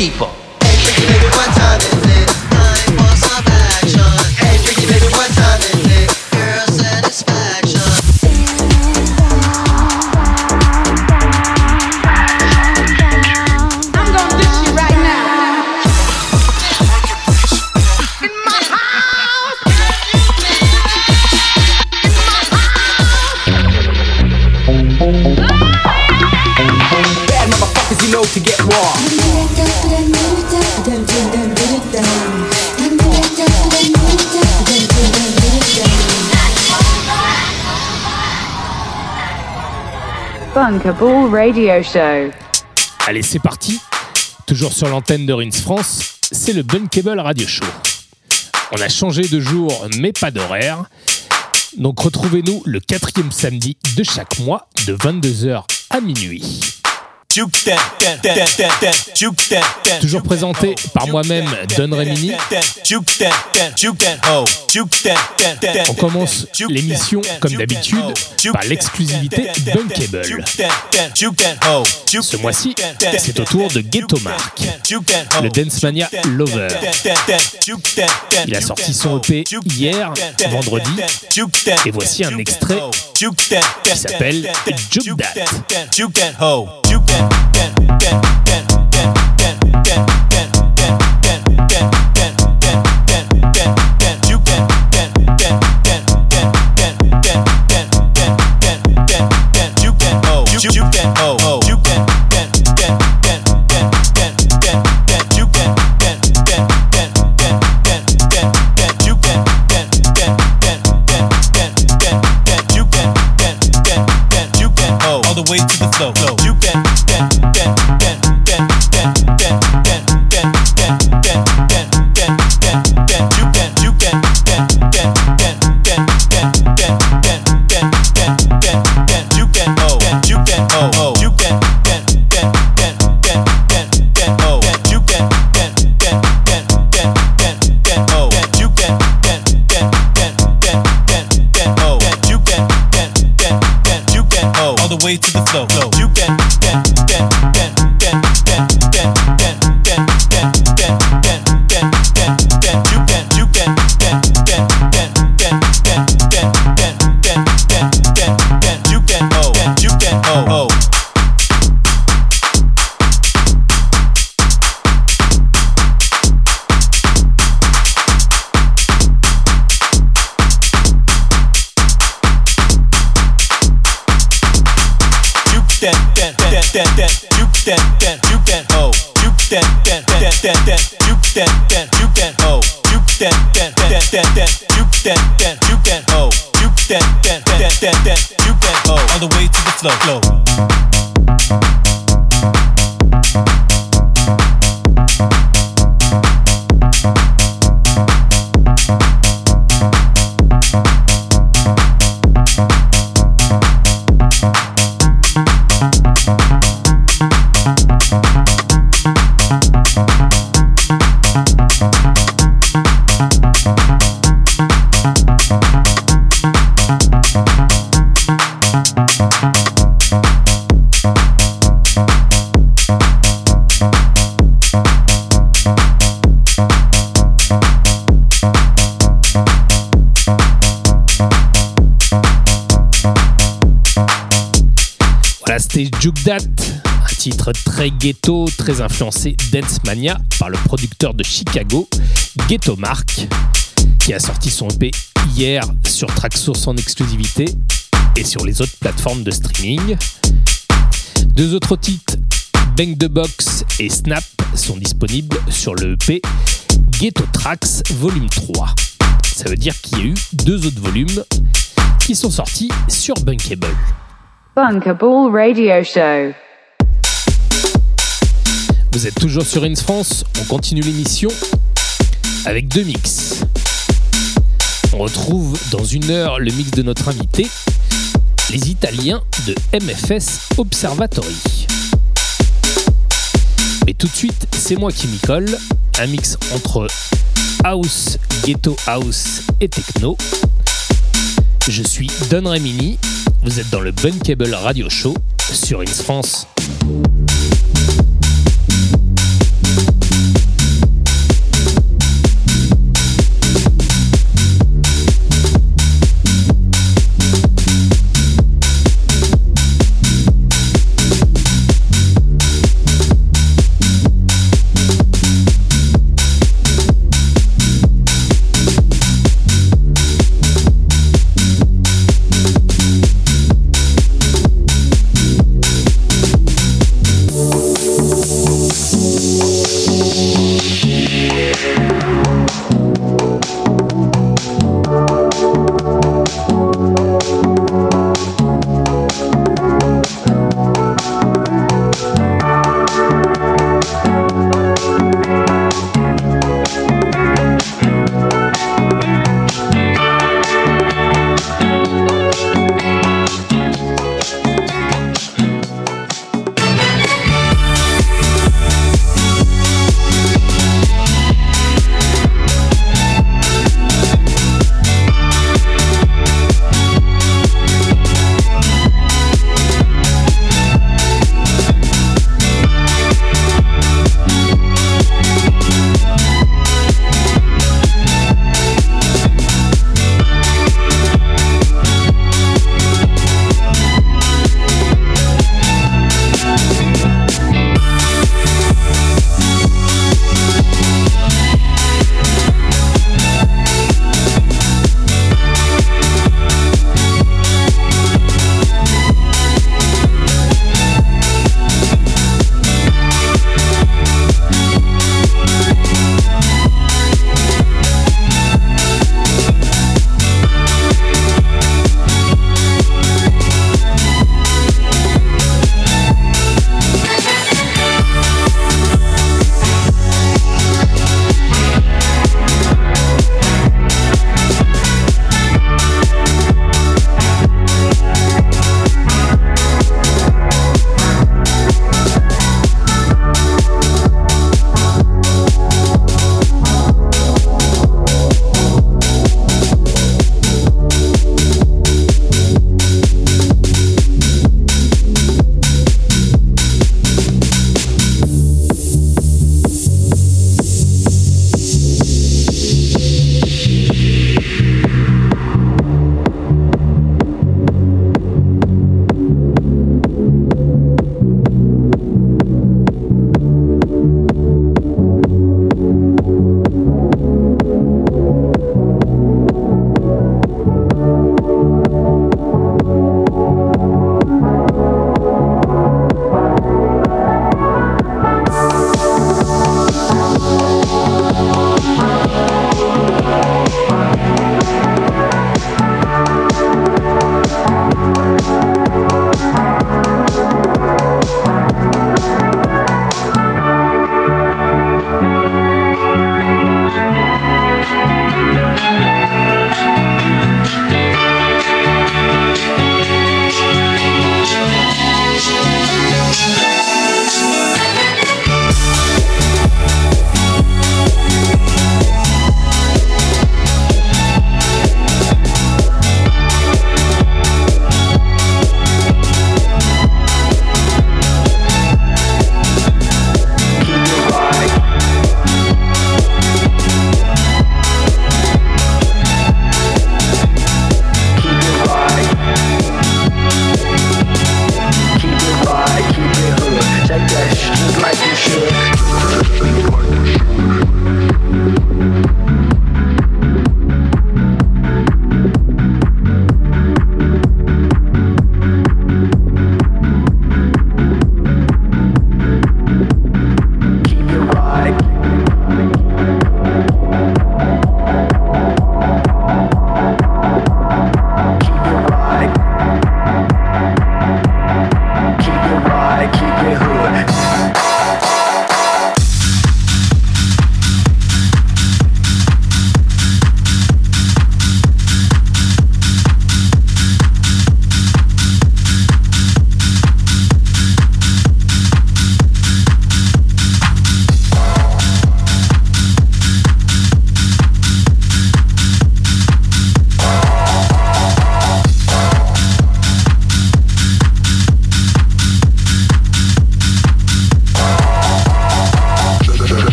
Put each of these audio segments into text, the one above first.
people. Radio Show. Allez, c'est parti. Toujours sur l'antenne de Rins France, c'est le Bunkable Radio Show. On a changé de jour, mais pas d'horaire. Donc retrouvez-nous le quatrième samedi de chaque mois, de 22h à minuit. Toujours présenté par moi-même, Don Remini. On commence l'émission, comme d'habitude, par l'exclusivité Bunkable. Ce mois-ci, c'est au tour de Ghetto Mark, le Dance Mania Lover. Il a sorti son EP hier, vendredi, et voici un extrait qui s'appelle Juke That. again, again, again, again, again, again. slow, slow. Juke un titre très ghetto, très influencé Dance Mania par le producteur de Chicago, Ghetto Mark, qui a sorti son EP hier sur Tracksource en exclusivité et sur les autres plateformes de streaming. Deux autres titres, Bang the Box et Snap, sont disponibles sur le EP Ghetto Tracks Volume 3. Ça veut dire qu'il y a eu deux autres volumes qui sont sortis sur Bunkable. Bunkable Radio Show. Vous êtes toujours sur Ins France, on continue l'émission avec deux mix. On retrouve dans une heure le mix de notre invité, les Italiens de MFS Observatory. Mais tout de suite, c'est moi qui m'y colle, un mix entre house, ghetto house et techno. Je suis Don Remini vous êtes dans le Bunkable Radio Show sur Ins France.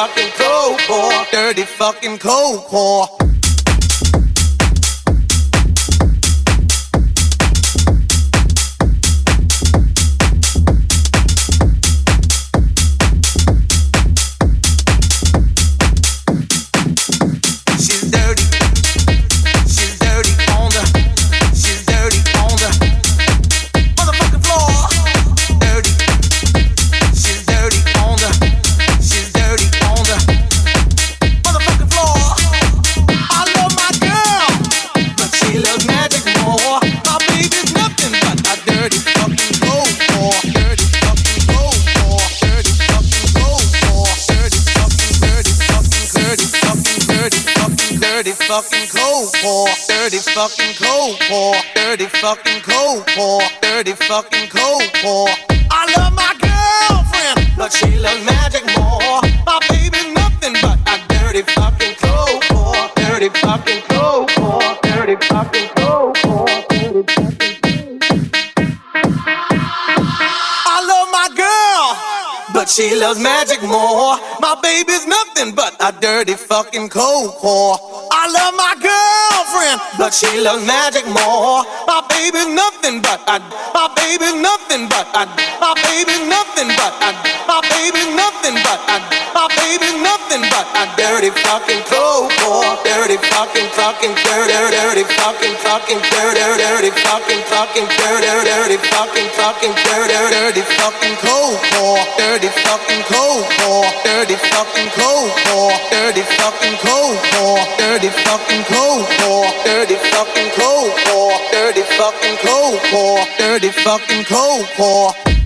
Fucking cold pour. Dirty fucking cold pour. Dirty fucking cold for. Dirty fucking cold for. Dirty fucking cold for. Dirty fucking cold for. I love my girlfriend, but she loves magic more. My baby's nothing but a dirty fucking cold for. Dirty fucking she loves magic more. My baby's nothing but a dirty fucking cold core. I love my girlfriend, but she loves magic more. My baby's nothing but a, my baby's nothing but a, my baby's nothing but a, my baby's nothing but a, my baby's nothing but a dirty fucking cold core. Dirty fucking fucking dirty dirty fucking fucking dirty dirty fucking fucking dirty dirty fucking fucking dirty dirty fucking cold core. Dirty fucking cold core. Dirty fucking cold core. Dirty fucking cold core. Dirty fucking cold core. Dirty fucking cold core. Dirty fucking cold core. Dirty fucking cold core.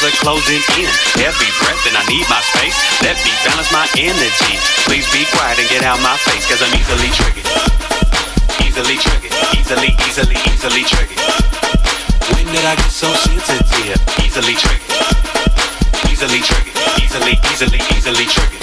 World's are closing in. Every breath and I need my space. Let me balance my energy. Please be quiet and get out my face, cause I'm easily triggered. Easily triggered, easily, easily, easily triggered. When did I get so sensitive? Easily triggered. Easily triggered, easily, easily, easily triggered.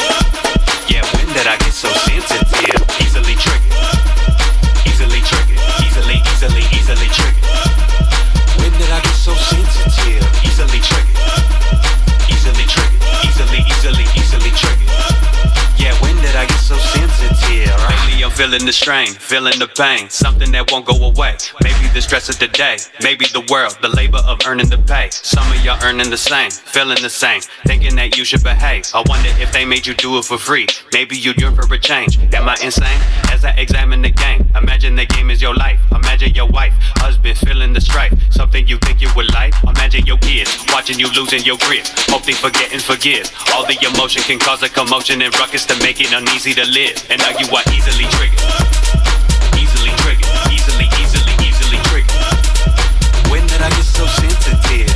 Feeling the strain, feeling the pain, something that won't go away. Maybe the stress of the day, maybe the world, the labor of earning the pay. Some of y'all earning the same, feeling the same, thinking that you should behave. I wonder if they made you do it for free. Maybe you yearn for a change. Am I insane? As I examine the game, imagine the game is your life. Imagine your wife, husband feeling the strife. Something you think you would like. Imagine your kids watching you losing your grip. Hope they forget and forgive. All the emotion can cause a commotion and ruckus to make it uneasy to live. And now you are easily triggered. Easily triggered. Easily, easily, easily triggered. When did I get so sensitive?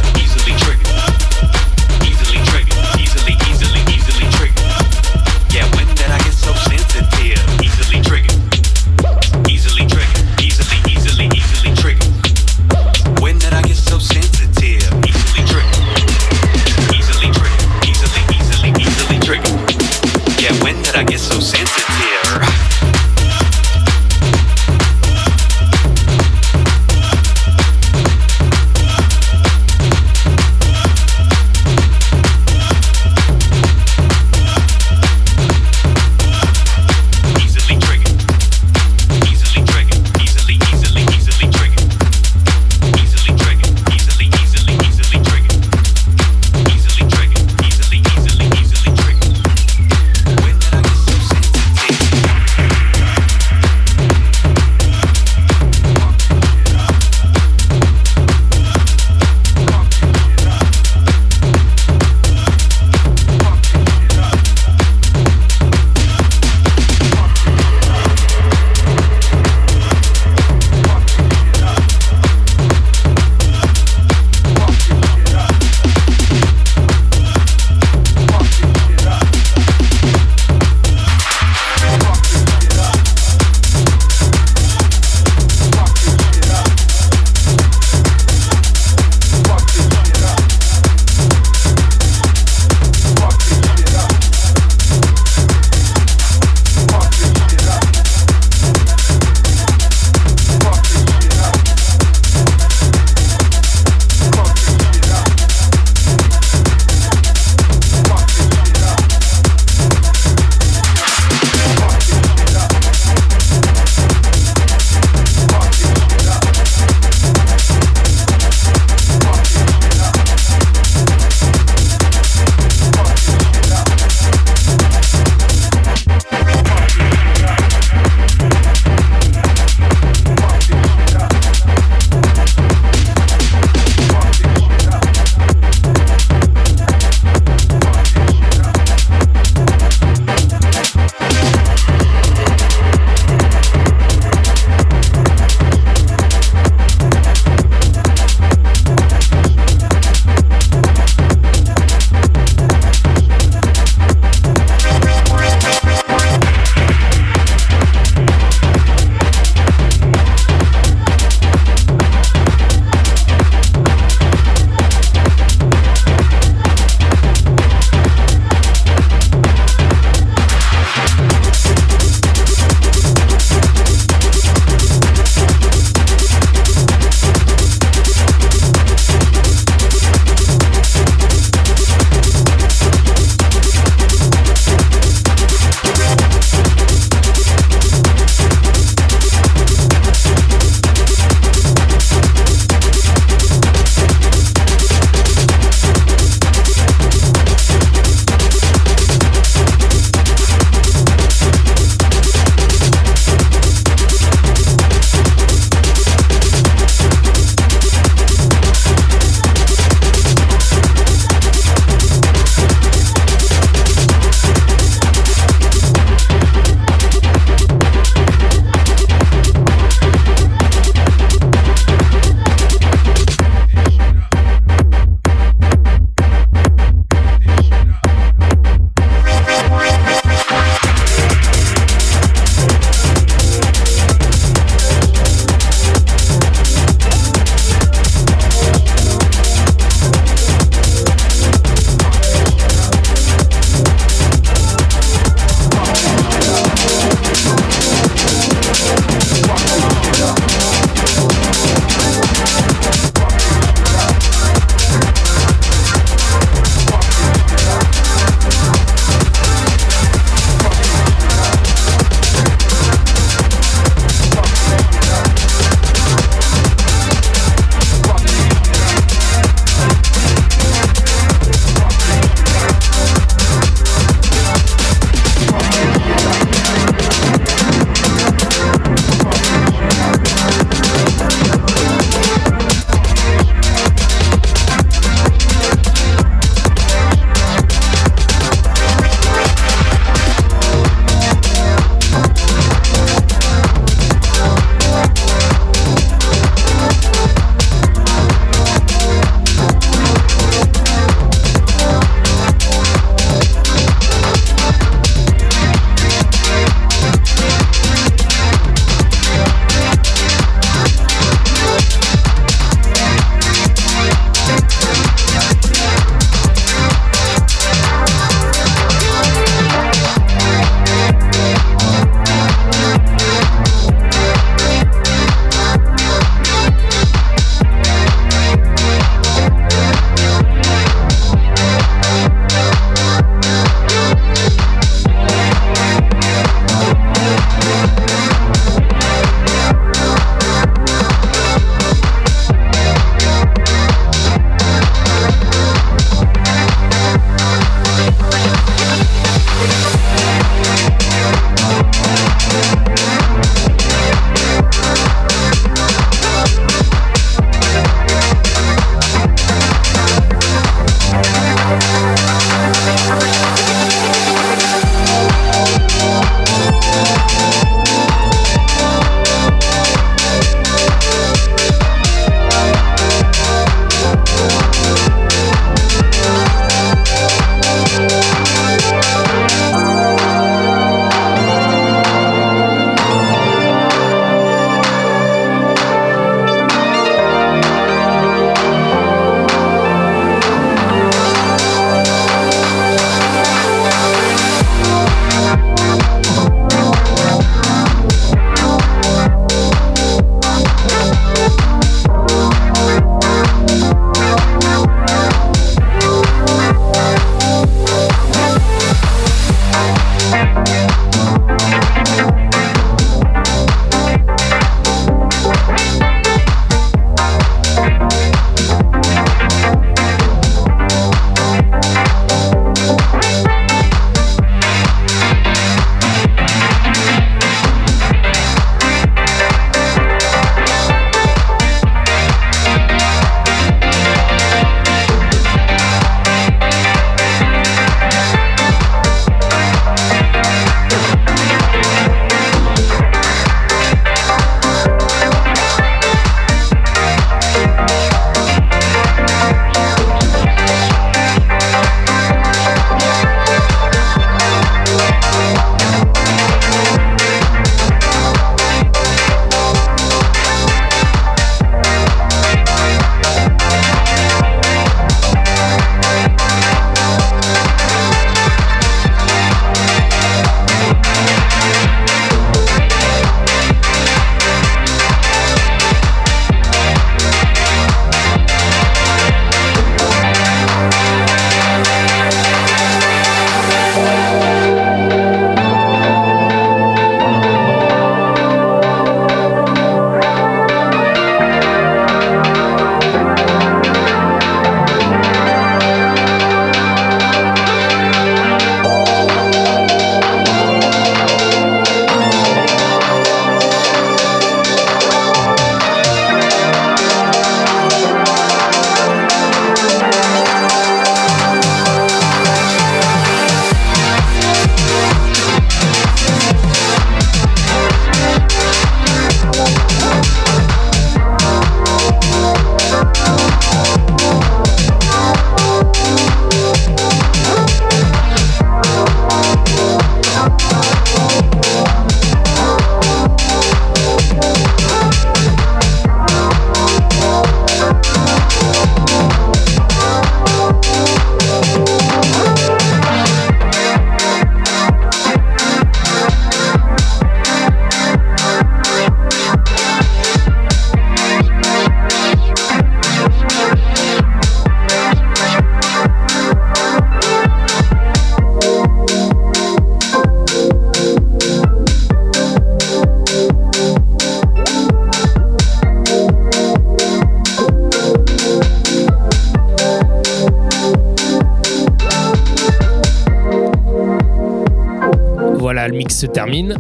Mix se termine.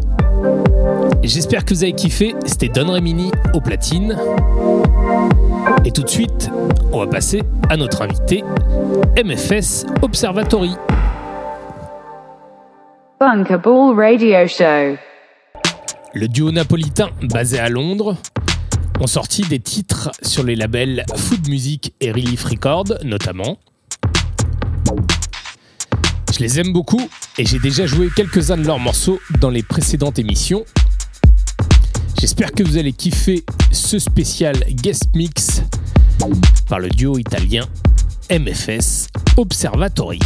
J'espère que vous avez kiffé. C'était Don Remini au platine. Et tout de suite, on va passer à notre invité, MFS Observatory. Bunkerball Radio Show. Le duo napolitain basé à Londres ont sorti des titres sur les labels Food Music et Relief Records notamment. Je les aime beaucoup et j'ai déjà joué quelques-uns de leurs morceaux dans les précédentes émissions. J'espère que vous allez kiffer ce spécial guest mix par le duo italien MFS Observatory.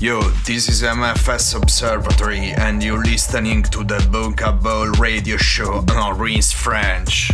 Yo, this is MFS Observatory, and you're listening to the Bunka Ball radio show on Rinse French.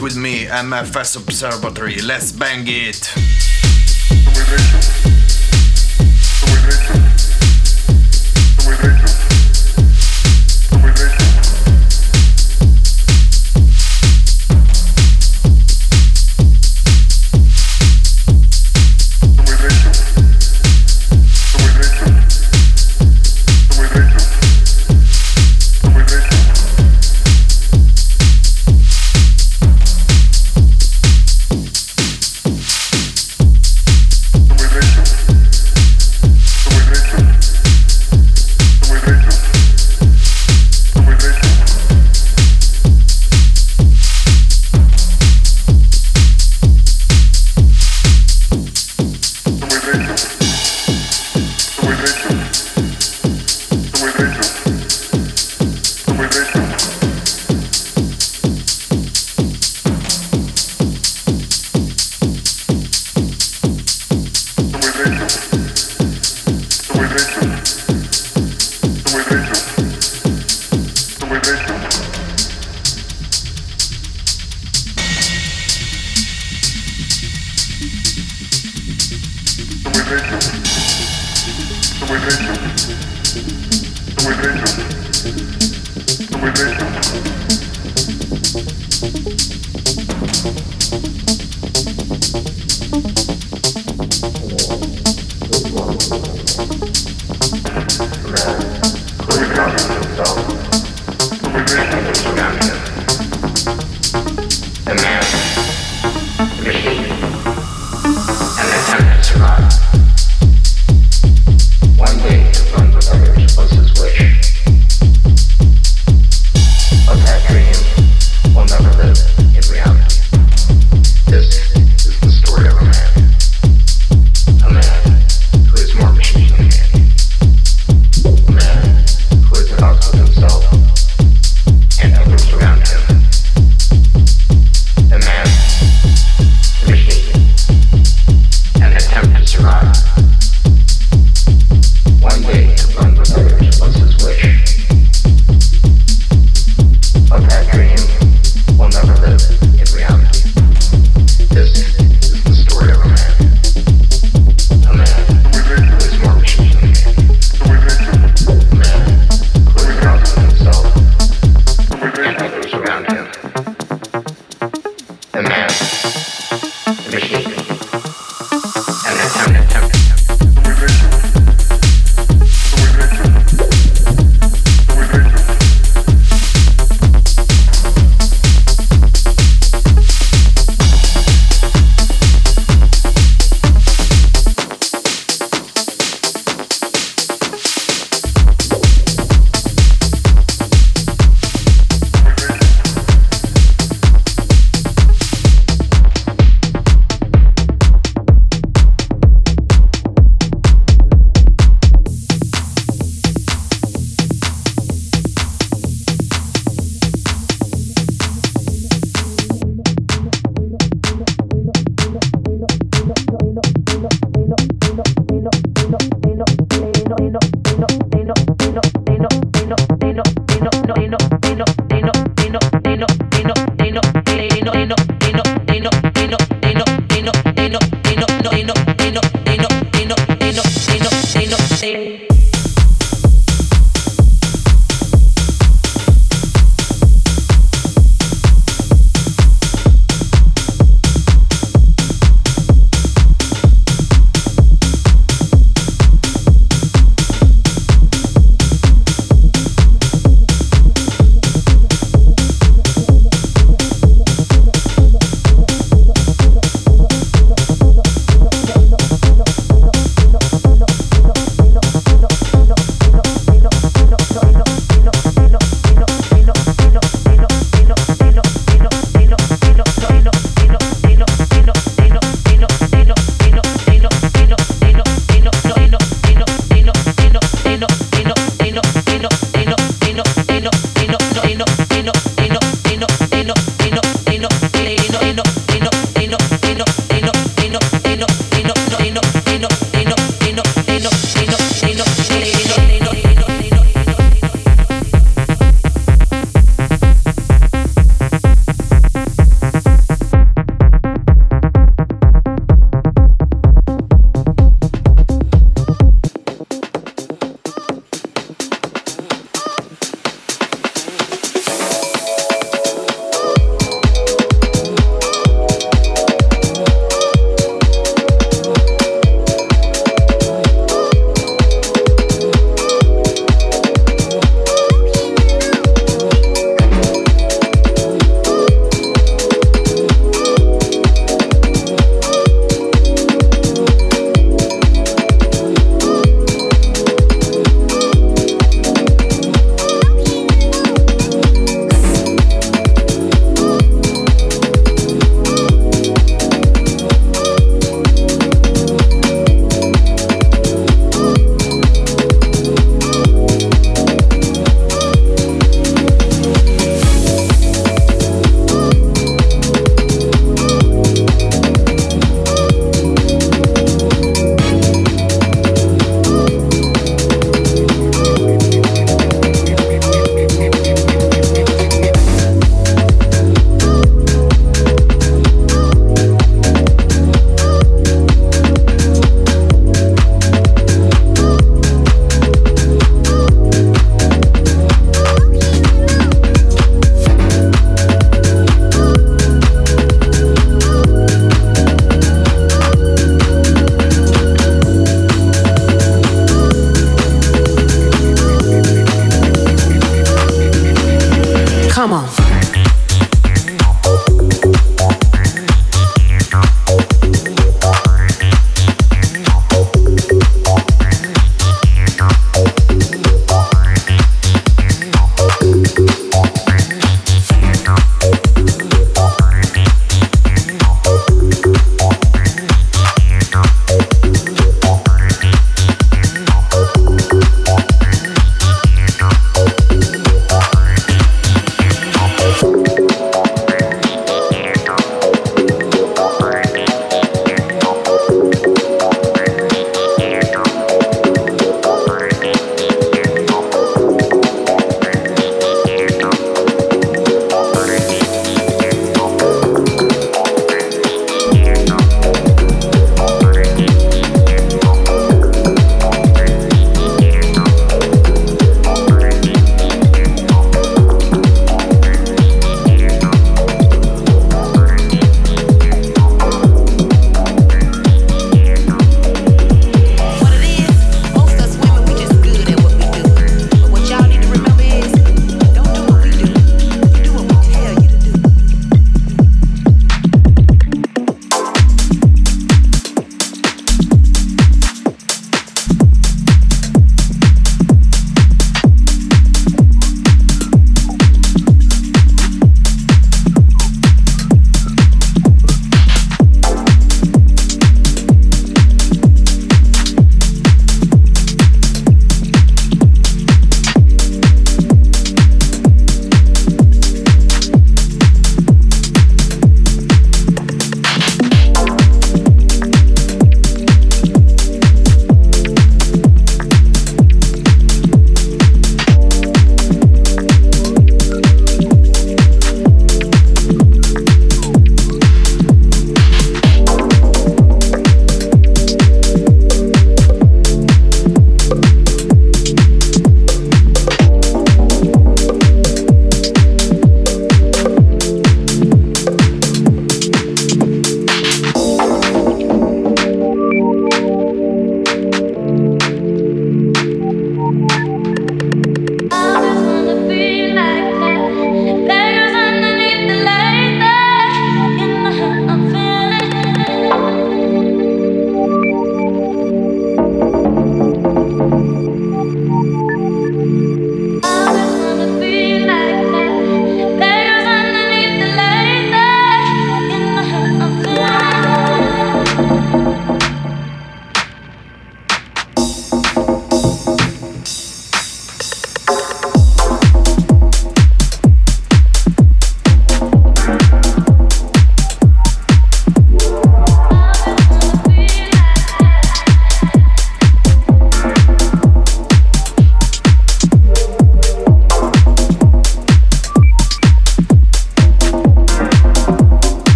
With me, MFS Observatory. Let's bang it.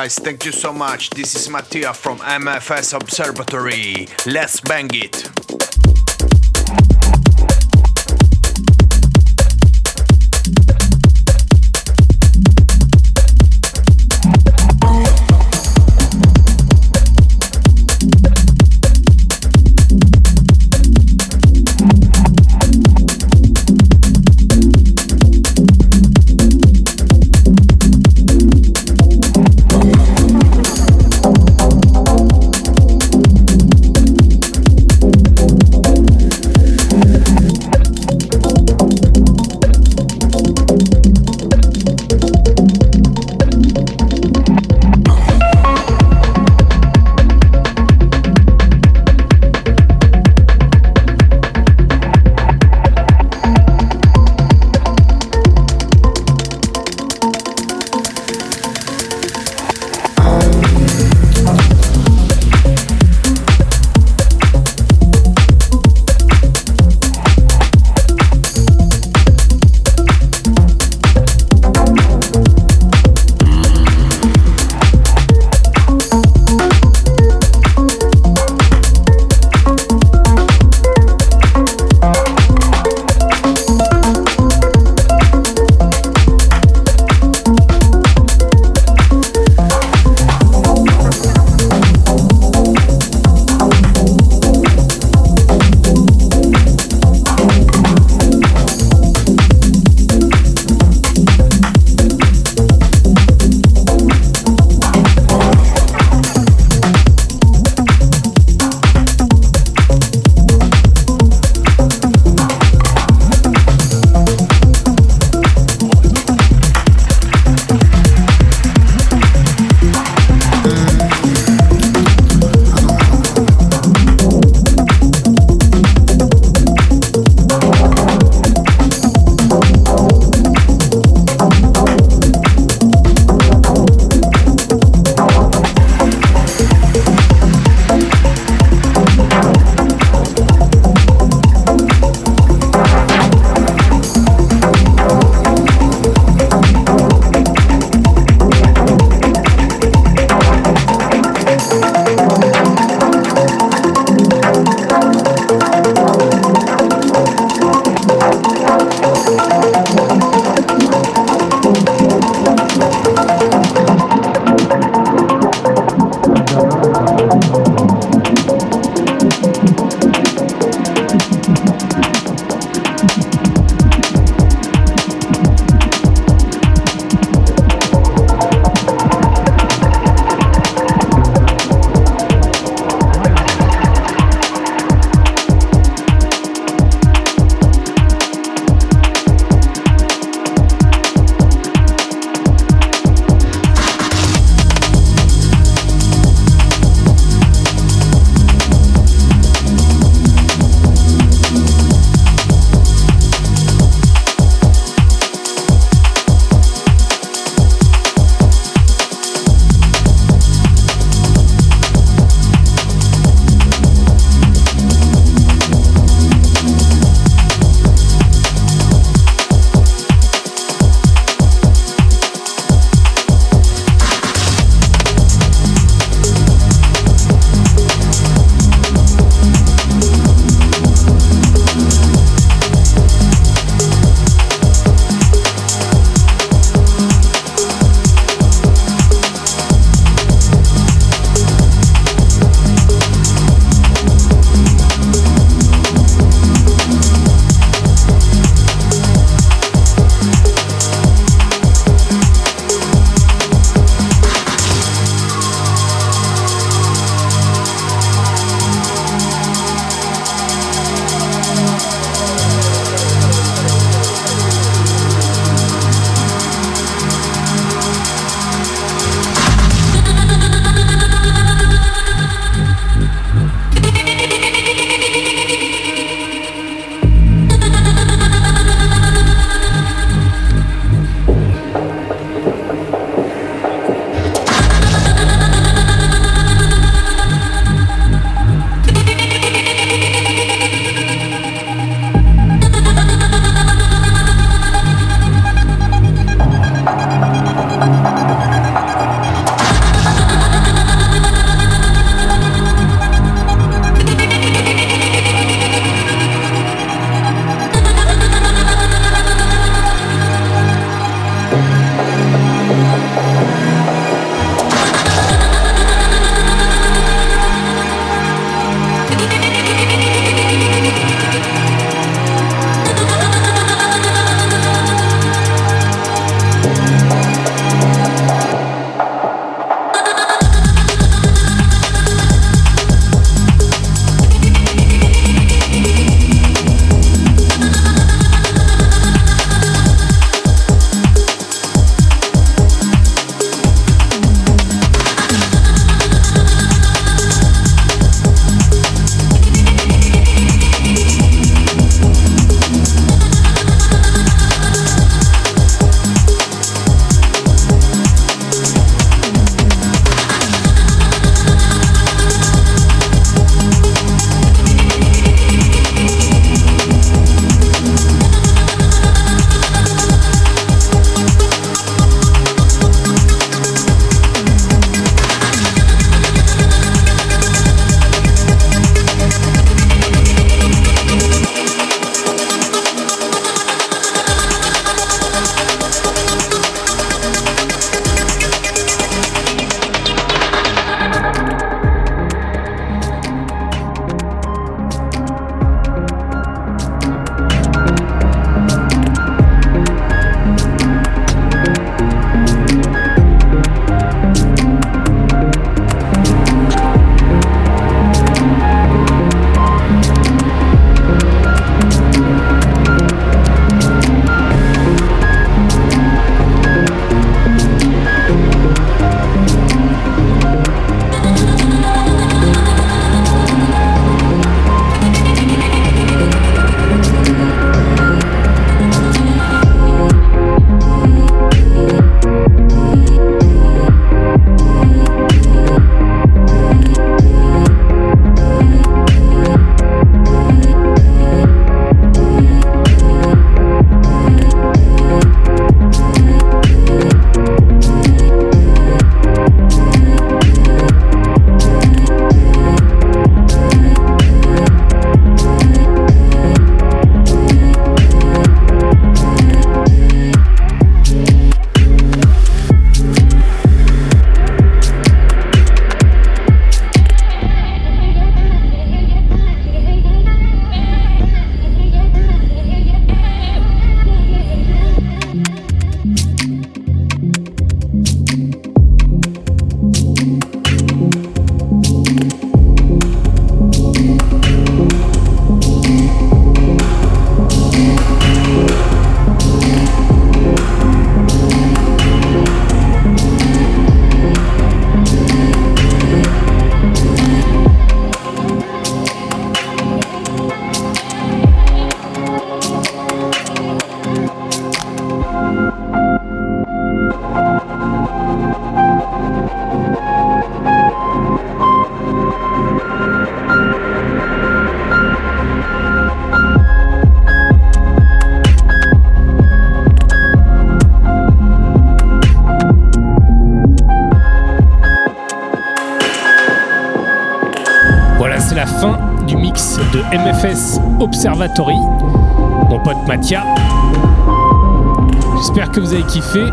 Guys, thank you so much. This is Mattia from MFS Observatory. Let's bang it.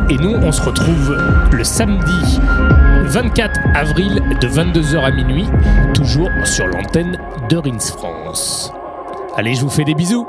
Et nous on se retrouve le samedi 24 avril de 22h à minuit, toujours sur l'antenne de Rins France. Allez, je vous fais des bisous.